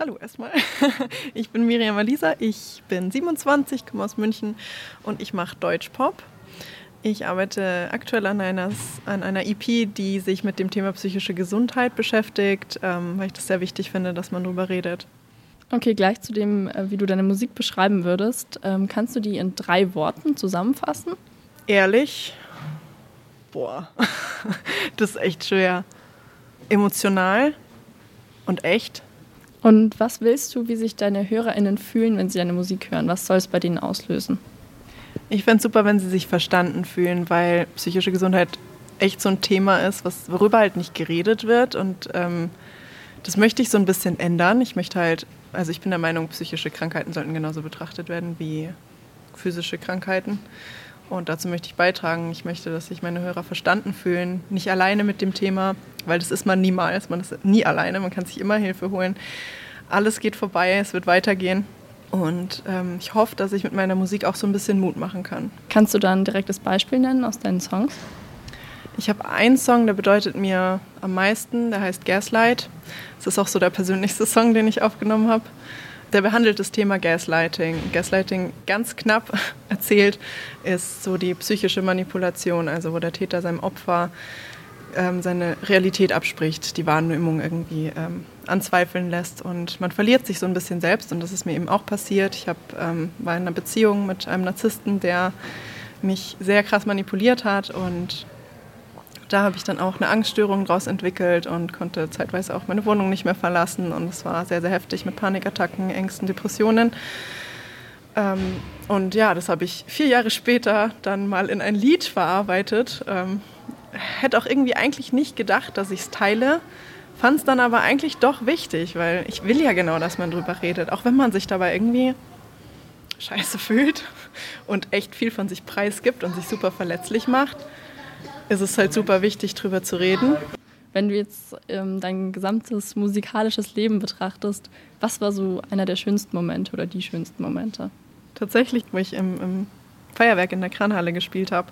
Hallo erstmal. Ich bin Miriam Alisa, ich bin 27, komme aus München und ich mache Deutschpop. Ich arbeite aktuell an einer, an einer EP, die sich mit dem Thema psychische Gesundheit beschäftigt, ähm, weil ich das sehr wichtig finde, dass man darüber redet. Okay, gleich zu dem, äh, wie du deine Musik beschreiben würdest. Ähm, kannst du die in drei Worten zusammenfassen? Ehrlich? Boah, das ist echt schwer. Emotional und echt. Und was willst du, wie sich deine HörerInnen fühlen, wenn sie deine Musik hören? Was soll es bei denen auslösen? Ich fände es super, wenn sie sich verstanden fühlen, weil psychische Gesundheit echt so ein Thema ist, was, worüber halt nicht geredet wird. Und ähm, das möchte ich so ein bisschen ändern. Ich möchte halt, also ich bin der Meinung, psychische Krankheiten sollten genauso betrachtet werden wie physische Krankheiten. Und dazu möchte ich beitragen. Ich möchte, dass sich meine Hörer verstanden fühlen. Nicht alleine mit dem Thema, weil das ist man niemals. Man ist nie alleine. Man kann sich immer Hilfe holen. Alles geht vorbei. Es wird weitergehen. Und ähm, ich hoffe, dass ich mit meiner Musik auch so ein bisschen Mut machen kann. Kannst du da ein direktes Beispiel nennen aus deinen Songs? Ich habe einen Song, der bedeutet mir am meisten, der heißt Gaslight. Das ist auch so der persönlichste Song, den ich aufgenommen habe. Der behandelt das Thema Gaslighting. Gaslighting ganz knapp erzählt ist so die psychische Manipulation, also wo der Täter seinem Opfer ähm, seine Realität abspricht, die Wahrnehmung irgendwie ähm, anzweifeln lässt und man verliert sich so ein bisschen selbst und das ist mir eben auch passiert. Ich hab, ähm, war in einer Beziehung mit einem Narzissten, der mich sehr krass manipuliert hat und da habe ich dann auch eine Angststörung daraus entwickelt und konnte zeitweise auch meine Wohnung nicht mehr verlassen und es war sehr, sehr heftig mit Panikattacken, Ängsten, Depressionen. Ähm, und ja, das habe ich vier Jahre später dann mal in ein Lied verarbeitet. Ähm, hätte auch irgendwie eigentlich nicht gedacht, dass ich es teile. Fand es dann aber eigentlich doch wichtig, weil ich will ja genau, dass man drüber redet. Auch wenn man sich dabei irgendwie scheiße fühlt und echt viel von sich preisgibt und sich super verletzlich macht, ist es halt super wichtig, drüber zu reden. Wenn du jetzt ähm, dein gesamtes musikalisches Leben betrachtest, was war so einer der schönsten Momente oder die schönsten Momente? Tatsächlich, wo ich im, im Feuerwerk in der Kranhalle gespielt habe.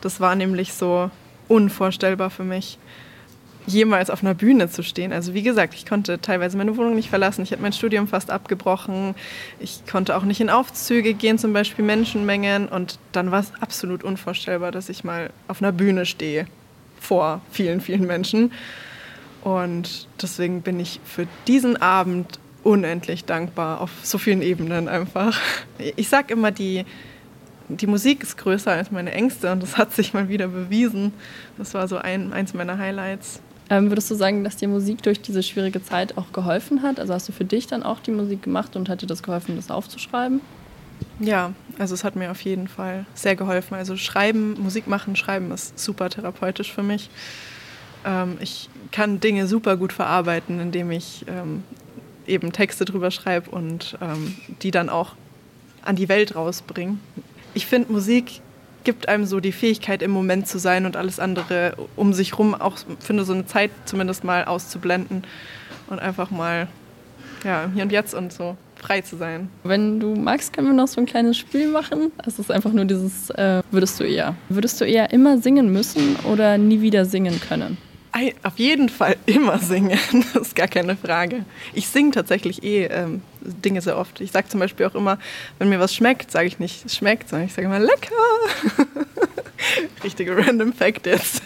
Das war nämlich so unvorstellbar für mich, jemals auf einer Bühne zu stehen. Also wie gesagt, ich konnte teilweise meine Wohnung nicht verlassen, ich habe mein Studium fast abgebrochen, ich konnte auch nicht in Aufzüge gehen, zum Beispiel Menschenmengen. Und dann war es absolut unvorstellbar, dass ich mal auf einer Bühne stehe vor vielen, vielen Menschen. Und deswegen bin ich für diesen Abend unendlich dankbar auf so vielen Ebenen einfach. Ich sage immer, die, die Musik ist größer als meine Ängste und das hat sich mal wieder bewiesen. Das war so ein, eins meiner Highlights. Ähm, würdest du sagen, dass dir Musik durch diese schwierige Zeit auch geholfen hat? Also hast du für dich dann auch die Musik gemacht und hat dir das geholfen, das aufzuschreiben? Ja, also es hat mir auf jeden Fall sehr geholfen. Also schreiben, Musik machen, schreiben ist super therapeutisch für mich. Ähm, ich kann Dinge super gut verarbeiten, indem ich ähm, eben Texte drüber schreibe und ähm, die dann auch an die Welt rausbringe ich finde, Musik gibt einem so die Fähigkeit, im Moment zu sein und alles andere um sich herum auch für so eine Zeit zumindest mal auszublenden und einfach mal ja, Hier und Jetzt und so frei zu sein. Wenn du magst, können wir noch so ein kleines Spiel machen. Es ist einfach nur dieses, äh, würdest du eher. Würdest du eher immer singen müssen oder nie wieder singen können? Auf jeden Fall immer singen, das ist gar keine Frage. Ich singe tatsächlich eh ähm, Dinge sehr oft. Ich sage zum Beispiel auch immer, wenn mir was schmeckt, sage ich nicht, es schmeckt, sondern ich sage immer lecker. Richtiger Random Fact jetzt.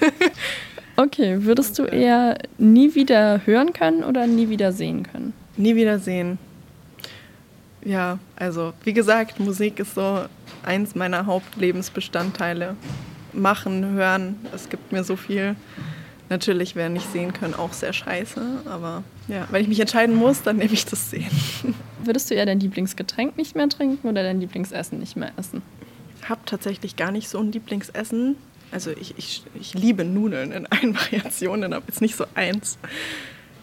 okay, würdest du eher nie wieder hören können oder nie wieder sehen können? Nie wieder sehen. Ja, also wie gesagt, Musik ist so eins meiner Hauptlebensbestandteile. Machen, hören, es gibt mir so viel. Natürlich wäre nicht sehen können auch sehr scheiße, aber ja, wenn ich mich entscheiden muss, dann nehme ich das Sehen. Würdest du eher dein Lieblingsgetränk nicht mehr trinken oder dein Lieblingsessen nicht mehr essen? Ich habe tatsächlich gar nicht so ein Lieblingsessen. Also ich, ich, ich liebe Nudeln in allen Variationen, aber jetzt nicht so eins.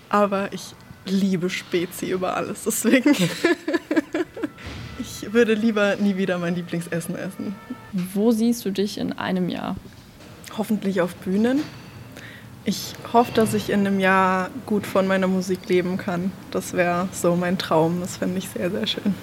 Aber ich liebe Spezi über alles, deswegen. ich würde lieber nie wieder mein Lieblingsessen essen. Wo siehst du dich in einem Jahr? Hoffentlich auf Bühnen ich hoffe, dass ich in einem Jahr gut von meiner Musik leben kann. Das wäre so mein Traum. Das fände ich sehr, sehr schön.